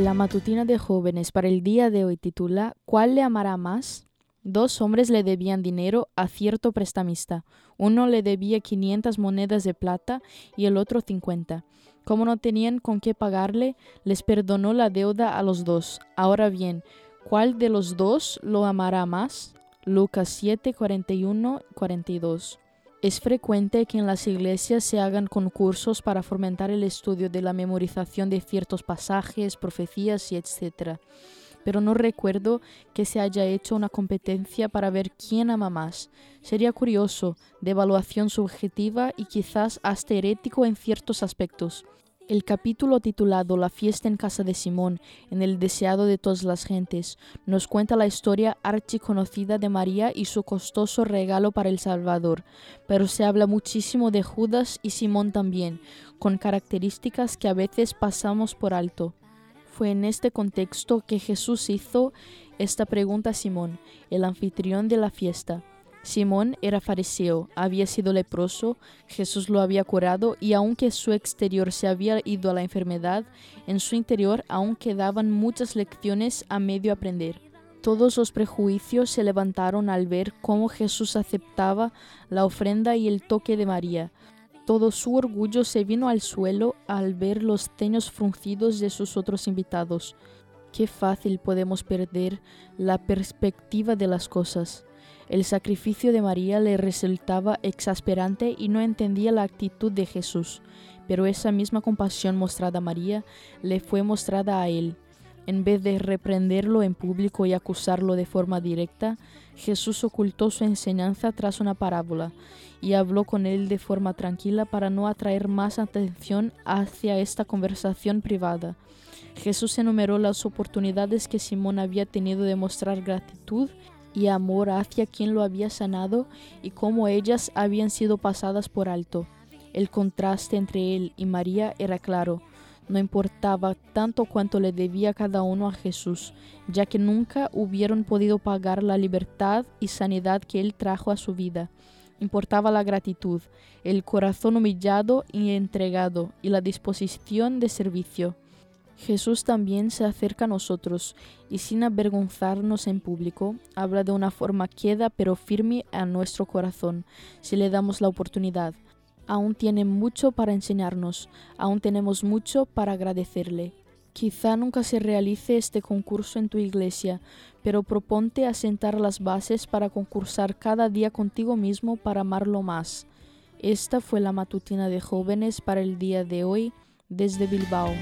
La matutina de jóvenes para el día de hoy titula ¿Cuál le amará más? Dos hombres le debían dinero a cierto prestamista. Uno le debía 500 monedas de plata y el otro 50. Como no tenían con qué pagarle, les perdonó la deuda a los dos. Ahora bien, ¿cuál de los dos lo amará más? Lucas 7, 41, 42. Es frecuente que en las iglesias se hagan concursos para fomentar el estudio de la memorización de ciertos pasajes, profecías y etc. Pero no recuerdo que se haya hecho una competencia para ver quién ama más. Sería curioso, de evaluación subjetiva y quizás hasta herético en ciertos aspectos. El capítulo titulado La fiesta en casa de Simón, en el deseado de todas las gentes, nos cuenta la historia archiconocida de María y su costoso regalo para el Salvador, pero se habla muchísimo de Judas y Simón también, con características que a veces pasamos por alto. Fue en este contexto que Jesús hizo esta pregunta a Simón, el anfitrión de la fiesta. Simón era fariseo, había sido leproso, Jesús lo había curado y aunque su exterior se había ido a la enfermedad, en su interior aún quedaban muchas lecciones a medio aprender. Todos los prejuicios se levantaron al ver cómo Jesús aceptaba la ofrenda y el toque de María. Todo su orgullo se vino al suelo al ver los teños fruncidos de sus otros invitados. Qué fácil podemos perder la perspectiva de las cosas. El sacrificio de María le resultaba exasperante y no entendía la actitud de Jesús, pero esa misma compasión mostrada a María le fue mostrada a él. En vez de reprenderlo en público y acusarlo de forma directa, Jesús ocultó su enseñanza tras una parábola y habló con él de forma tranquila para no atraer más atención hacia esta conversación privada. Jesús enumeró las oportunidades que Simón había tenido de mostrar gratitud y amor hacia quien lo había sanado y cómo ellas habían sido pasadas por alto. El contraste entre él y María era claro. No importaba tanto cuanto le debía cada uno a Jesús, ya que nunca hubieron podido pagar la libertad y sanidad que él trajo a su vida. Importaba la gratitud, el corazón humillado y entregado y la disposición de servicio. Jesús también se acerca a nosotros y sin avergonzarnos en público, habla de una forma queda pero firme a nuestro corazón, si le damos la oportunidad. Aún tiene mucho para enseñarnos, aún tenemos mucho para agradecerle. Quizá nunca se realice este concurso en tu iglesia, pero proponte asentar las bases para concursar cada día contigo mismo para amarlo más. Esta fue la matutina de jóvenes para el día de hoy desde Bilbao.